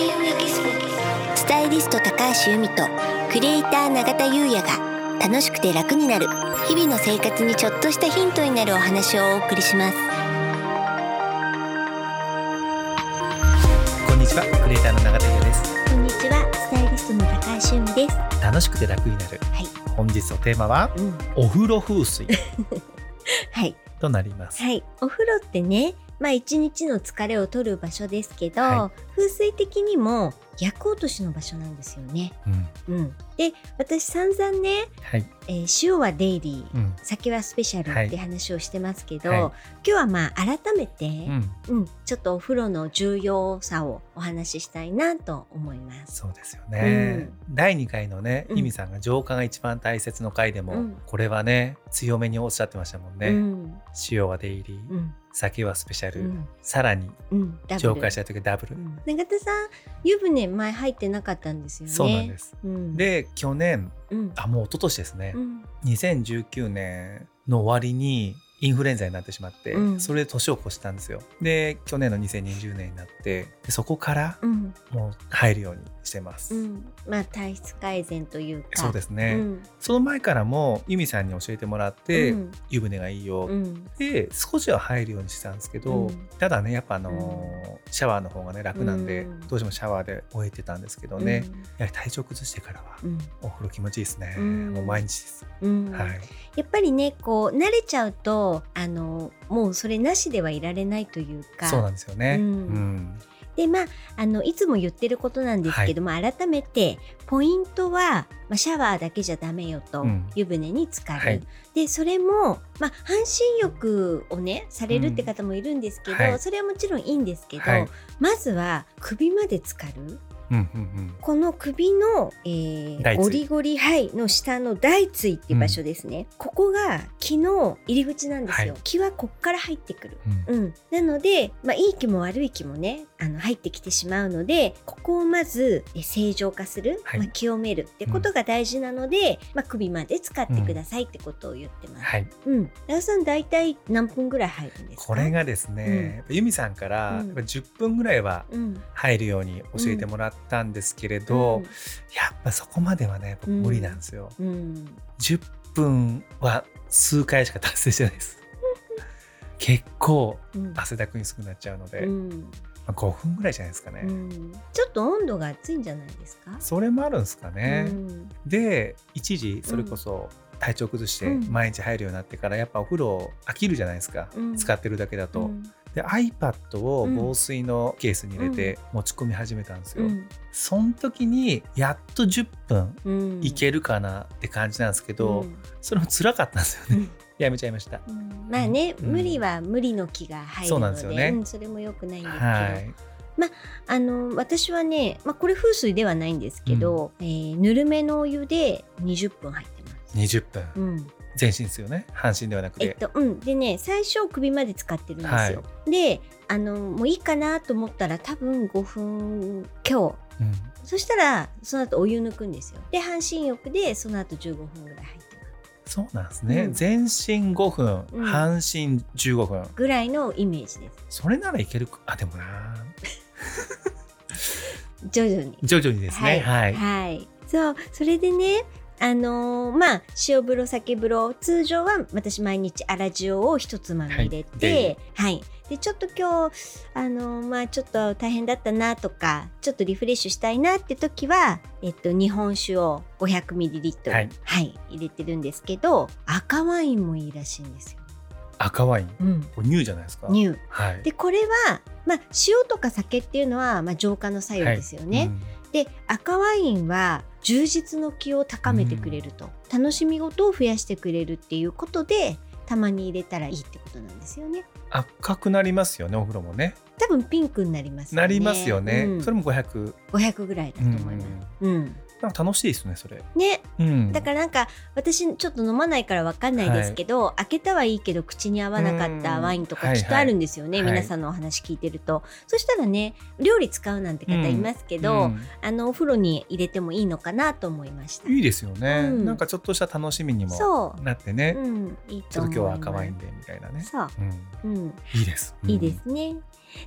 田優也ギススタイリスト高橋由美とクリエイター永田優也が楽しくて楽になる日々の生活にちょっとしたヒントになるお話をお送りします。こんにちはクリエイターの永田優也です。こんにちはスタイリストの高橋由美です。楽しくて楽になる。はい、本日のテーマはうん、お風呂風水。はい。となります。はい。お風呂ってねまあ一日の疲れを取る場所ですけど、は風水的にも厄落としの場所なんですよね。うん。うん。で私散々ね、はい。えー塩はデイリーうん。酒はスペシャルはい。って話をしてますけど、はい。今日はまあ改めて、うん。うん、ちょっとお風呂の重要さをお話ししたいなと思います。そうですよね、第2回のねうん。由美さんが浄化が一番大切の回でも、うん。これはね強めにおっしゃってましたもんね、うん、塩はデイリー、うん、酒はスペシャル、うん、さらにうん、ダブル。浄化した時はダブル、うん。永田さん、湯船前入ってなかったんですよね。そうなんです、うん、で去年うん、あもう一昨年ですね、うん、2019年の終わりにインフルエンザになってしまって、うん。それで年を越したんですよ。で去年の2020年になってでそこからうん、もう入るようにしてます、うん、まあ体質改善というか。そうですね、うん、その前からも由美さんに教えてもらって、うん。湯船がいいよ、うん、で少しは入るようにしてたんですけど、うん。ただねやっぱあのーシャワーの方がね楽なんで、うん。どうしてもシャワーで終えてたんですけどね、やはり体調崩してからはうん、お風呂気持ちいいですね、うん。もう毎日です、うん、はい。やっぱりねこう慣れちゃうとあのもうそれなしではいられないというか。そうなんですよね、うん。うん。でまああのいつも言ってることなんですけども、改めてポイントは、まあ、シャワーだけじゃダメよと、うん。湯船に浸かる、はい。でそれも、まあ、半身浴をねされるって方もいるんですけど、はい。それはもちろんいいんですけど、はい。まずは首まで浸かるうんうんうん。この首の、えーゴリゴリ、はい、の下の大椎っていう場所ですね、ここが気の入り口なんですよ、はい。気はこっから入ってくる。うん。うん、なので、まあ、いい気も悪い気もねあの入ってきてしまうのでここをまずえ正常化する、はい。まあ、清める。ってことが大事なので、まあ、首まで使ってくださいってことを言ってます。はい。うん、長田さん大体何分ぐらい入るんですか？これがですね、由美さんからうん。やっぱ10分ぐらいはうん。入るように教えてもらったんですけれど、うん。やっぱそこまではね僕無理なんですよ、うん。10分は数回しか達成してないです。結構うん。汗だくにすぐなっちゃうので、うん。まあ、5分ぐらいじゃないですかね、うん。ちょっと温度が熱いんじゃないですか、それもあるんですかね、うん。で一時それこそ体調崩してうん。毎日入るようになってからやっぱお風呂飽きるじゃないですか、うん。使ってるだけだと、うんで iPad を防水のケースに入れて持ち込み始めたんですよ、うん。その時にやっと10分うん。いけるかなって感じなんですけど、うん。それも辛かったんですよね、うん。やめちゃいました、うん。まあね、うん。無理は無理の気が入るそうのでなんですよね。うんそれも良くないんですけど、はい。あの私はね、まあ、これ風水ではないんですけど、えーぬるめのお湯で20分入ってます。20分。うん全身ですよね。半身ではなくて、えっとうん、でね最初首まで使ってるんですよ。であのもういいかなと思ったら多分5分強。うん。そしたらその後お湯抜くんですよ。で半身浴でその後15分ぐらい入ってます。そうなんですね、うん。全身5分、うん。半身15分。ぐらいのイメージです。それならいけるか。あでもな。徐々に。徐々にですね。はい、はい。そう。それでねあのーまあ塩風呂酒風呂通常は私毎日粗塩を一つまみ入れてはい、でちょっと今日あのーまあちょっと大変だったなとかちょっとリフレッシュしたいなって時はえっと日本酒を 500ml はい。はい、入れてるんですけど赤ワインもいいらしいんですよ。赤ワイン？うん、これ乳じゃないですか？乳はい。でこれは、まあ、塩とか酒っていうのは、まあ、浄化の作用ですよね。はい。うん。で赤ワインは充実の気を高めてくれると、楽しみ事を増やしてくれるっていうことでたまに入れたらいいってことなんですよね。赤くなりますよねお風呂もね。多分ピンクになりますよね。なりますよね、うん。それも500 500ぐらいだと思います。うん、なんか楽しいですねそれ、ね。うん、だからなんか私ちょっと飲まないからわかんないですけど、開けたはいいけど口に合わなかったワインとうんかきっとあるんですよね、はい。はい皆さんのお話聞いてると、そしたらね料理使うなんて方いますけど、うん。あのお風呂に入れてもいいのかなと思いました。いいですよね、うん。なんかちょっとした楽しみにもなってね、うん、いいちょっと今日は赤ワインでみたいなね、そう、うん、うん、いいです、うん。いいですね。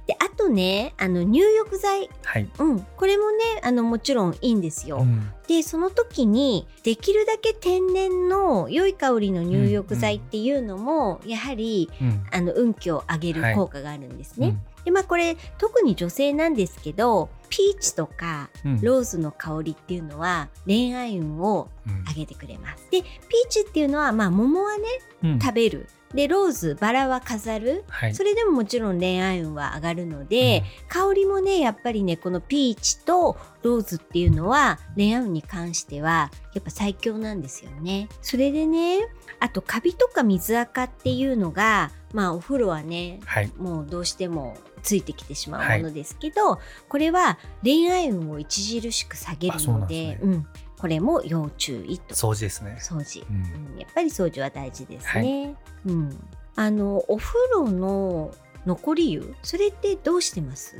であとねあの入浴剤、はい。うん、これもねあのもちろんいいんですよ。うん。でその時にできるだけ天然の良い香りの入浴剤っていうのも、やはりうん。あの運気を上げる効果があるんですね。うん。でまあこれ特に女性なんですけどピーチとかうんローズの香りっていうのは恋愛運をうん上げてくれます。でピーチっていうのはまあ桃はねうん食べる。でローズバラは飾る。はい。それでももちろん恋愛運は上がるので、香りもねやっぱりねこのピーチとローズっていうのは恋愛運に関してはやっぱ最強なんですよね。それでねあとカビとか水垢っていうのがまあお風呂はねはい。もうどうしてもついてきてしまうものですけど、これは恋愛運を著しく下げるのんでうん、これも要注意と。掃除ですね。掃除、うん。うん。やっぱり掃除は大事ですね。うん、あのお風呂の残り湯それってどうしてます？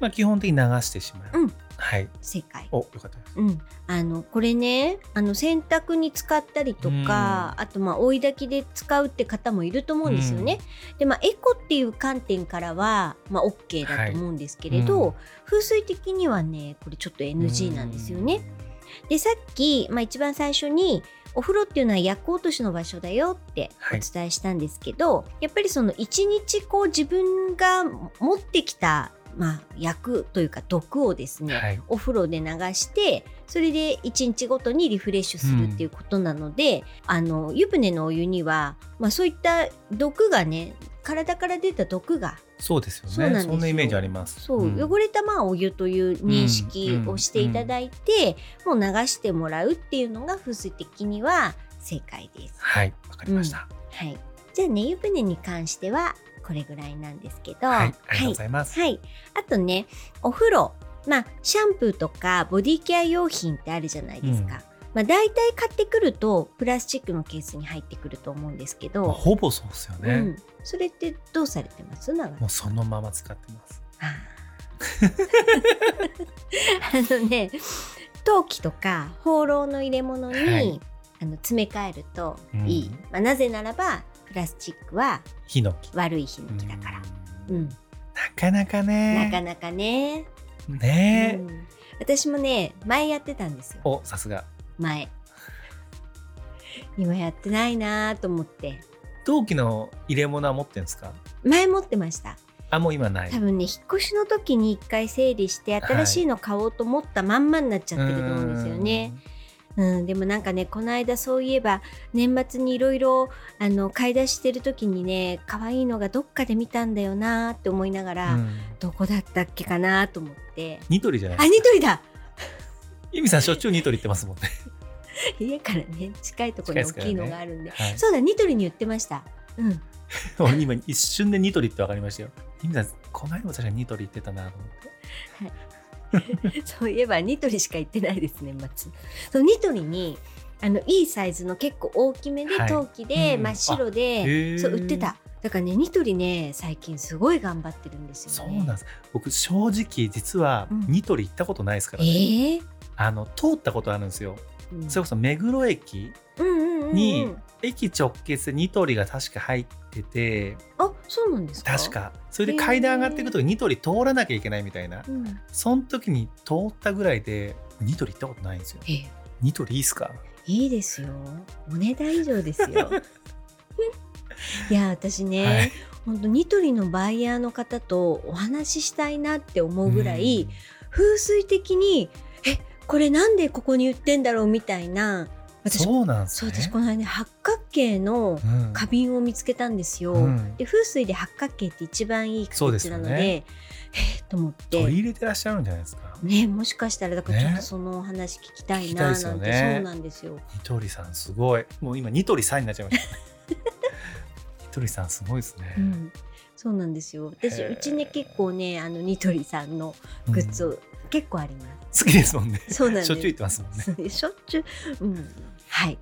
まあ基本的に流してしまう。うんはい。正解。お、よかった。うん、あのこれねあの洗濯に使ったりとか、あとまあ追い炊きで使うって方もいると思うんですよね。でまあエコっていう観点からはまあ OK だと思うんですけれど、はいうん風水的にはねこれちょっと NG なんですよね。でさっき、まあ、一番最初にお風呂っていうのは薬落としの場所だよってはいお伝えしたんですけど、やっぱりその一日こう自分が持ってきた、まあ、薬というか毒をですね、はい。お風呂で流してそれで1日ごとにリフレッシュするっていうことなので、あの湯船のお湯には、まあ、そういった毒がね体から出た毒がそうですよね。そうなんですよそんなイメージあります。そう、ん汚れたまあお湯という認識をしていただいて、もう流してもらうっていうのが風水的には正解です。はい。わかりました。はい、じゃあね湯船に関してはこれぐらいなんですけど、はい。ありがとうございます。はい。あとね、お風呂。まあ、シャンプーとかボディケア用品ってあるじゃないですか。うんまあ、大体買ってくると、プラスチックのケースに入ってくると思うんですけまあど、ほぼそうですよね。うん。それってどうされてます？長もうそのまま使ってます。あのね、陶器とか放浪の入れ物に、はいあの詰め替えるといい。うんまあ、なぜならば、プラスチックはヒノキ。悪いヒノキだから。うん。なかなかね。なかなかね。ねえ、うん私もね前やってたんですよお、さすが。前今やってないなと思って陶器の入れ物は持ってんですか？前持ってましたあ、もう今ない。多分ね引っ越しの時に一回整理して新しいの買おうと思ったまんまになっちゃってると思うんですよねうん、でもなんかねこの間そういえば年末にいろいろあの買い出ししてる時にね可愛いのがどっかで見たんだよなって思いながうら、ん。どこだったっけかなと思ってニトリじゃないあ。ニトリだユミさんしょっちゅうニトリ行ってますもんね。家からね近いところに大きいのがあるんで、はい。そうだニトリに言ってましたうん 俺今一瞬でニトリって分かりましたよ。ユミさん、この間も確かにニトリ行ってたなと思って。そういえばニトリしか行ってないです年末そうニトリにあのいいサイズの結構大きめではい。陶器で、うん真っ白へでー。そう売ってた。だからねニトリね最近すごい頑張ってるんですよね。そうなんです。僕、正直、実はうん。ニトリ行ったことないですからえね。ー？あの、通ったことあるんですよ。うん。それこそ目黒駅うんうんうんうん。に、駅直結でニトリが確か入ってて、あそうなんですか？確か。それで階段上がっていくとニトリ通らなきゃいけないみたいな。うん。その時に通ったぐらいで、ニトリ行ったことないんですよ。えーニトリいいっすか？いいですよ。お値段以上ですよ。いや私ね、はい。本当ニトリのバイヤーの方とお話ししたいなって思うぐらい、風水的にえこれなんでここに売ってんだろうみたいなうん私そうなんね。私この間ね八角形のうん花瓶を見つけたんですよ。うんで風水で八角形って一番いい形なのでよねえーと思って取り入れてらっしゃるんじゃないですか。ねもしかしたらだからちょっねとそのお話聞きたいななんて、ねそうなんですよ。ニトリさんすごい。もう今ニトリさんになっちゃいました。ニトリさんすごいですね。うんそうなんですよ。私うちね結構ねあのニトリさんのグッズうんを結構あります。好きですもんね。そうなんです。しょっちゅう行ってますもんね。しょっちゅう、うん、はい。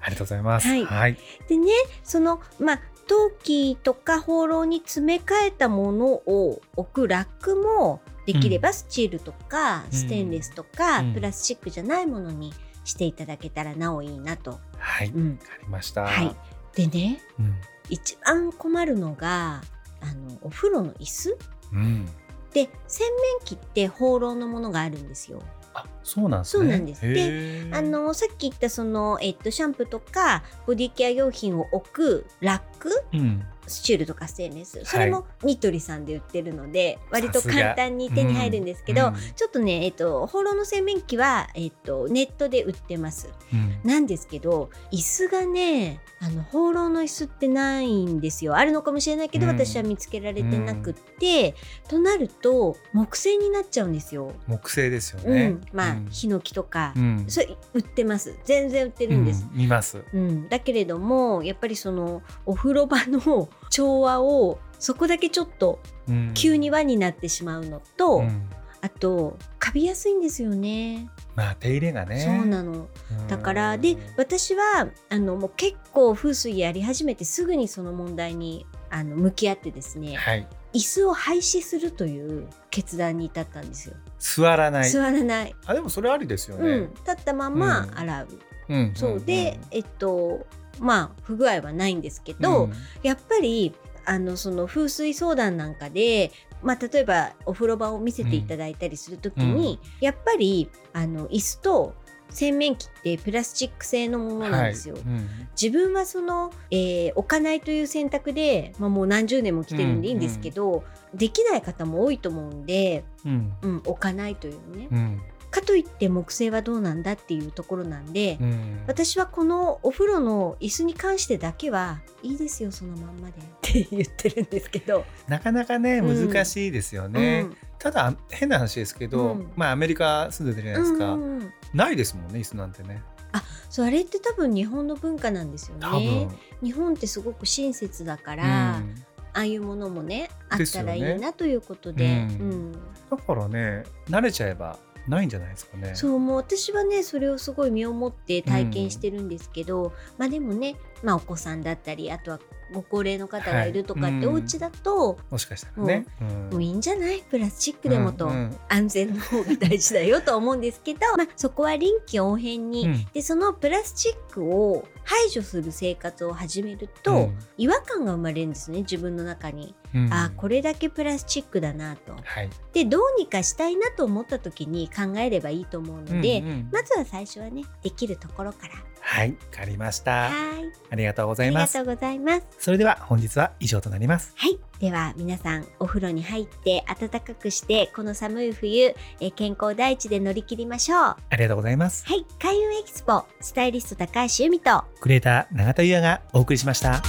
ありがとうございます。はいはい。でねそのまあ陶器とか放浪に詰め替えたものを置くラックもできればスチールとかうんステンレスとか、うんプラスチックじゃないものにしていただけたらなおいいなと。はい。うん、りました。はい。でねうん。一番困るのがあのお風呂の椅子うん。で洗面器って放浪のものがあるんですよ。あ、そうなんですね。そうなんですであのさっき言ったその、えっと、シャンプーとかボディケア用品を置くラックうん。スチールとかステンレス。それもニトリさんで売ってるので、割と簡単に手に入るんですけど、うん。ちょっとね、えっと、放浪の洗面器は、えっと、ネットで売ってます。うん。なんですけど椅子がねあの放浪の椅子ってないんですよ。あるのかもしれないけど、うん。私は見つけられてなくって、となると木製になっちゃうんですよ。木製ですようね。ん、まあ、うん。ヒノキとか、うん。それ売ってます。全然売ってるんです。うん。見ます。うん、だけれどもやっぱりそのお風呂場の調和をそこだけちょっとうん急に輪になってしまうのと、うんあとカビやすいんですよね。まあ手入れがね。そうなのうんだからで私はあのもう結構風水やり始めてすぐにその問題にあの向き合ってですねはい。椅子を廃止するという決断に至ったんですよ。座らない。座らない、あでもそれありですよね。うん、立ったままうん洗う。うんそうで、えっとまあ不具合はないんですけど、うん。やっぱりあのその風水相談なんかで、まあ、例えばお風呂場を見せていただいたりするときに、やっぱりあの椅子と洗面器ってプラスチック製のものなんですよ。はい。うん。自分はその、えー置かないという選択で、まあ、もう何十年も来てるんでいいんですけど、できない方も多いと思うんで、うん。うん、置かないというね、うんかといって木製はどうなんだっていうところなんで、うん。私はこのお風呂の椅子に関してだけはいいですよそのまんまでって言ってるんですけど、なかなかねうん。難しいですよね。うん。ただ変な話ですけど、うん。まあアメリカ住んでるじゃないですか、うんうんうん。ないですもんね椅子なんてね。そうあれって多分日本の文化なんですよ多分。ね日本ってすごく親切だから、うん。ああいうものもねあったらいいなということで、うん。うん。だからね慣れちゃえばないんじゃないですかね。そうもう私はねそれをすごい身をもって体験してるんですけど、まあでもね、まあ、お子さんだったりあとはご高齢の方がいるとかってお家だと、もしかしたらね。もういいんじゃない？プラスチックでもと、安全の方が大事だよと思うんですけど、まあ、そこは臨機応変に、うん。でそのプラスチックを排除する生活を始めると、うん。違和感が生まれるんですね自分の中に、うん。あこれだけプラスチックだなと。はい。でどうにかしたいなと思った時に考えればいいと思うので、まずは最初はねできるところからはい、わかりました。はいありがとうござあいます。りがとうございますそれでは本日は以上となります。はい。では皆さんお風呂に入って暖かくしてこの寒い冬、えー健康第一で乗り切りましょう。はありがとうございます。い。開運エキスポスタイリスト高橋由美とクリエイター永田優也がお送りしました。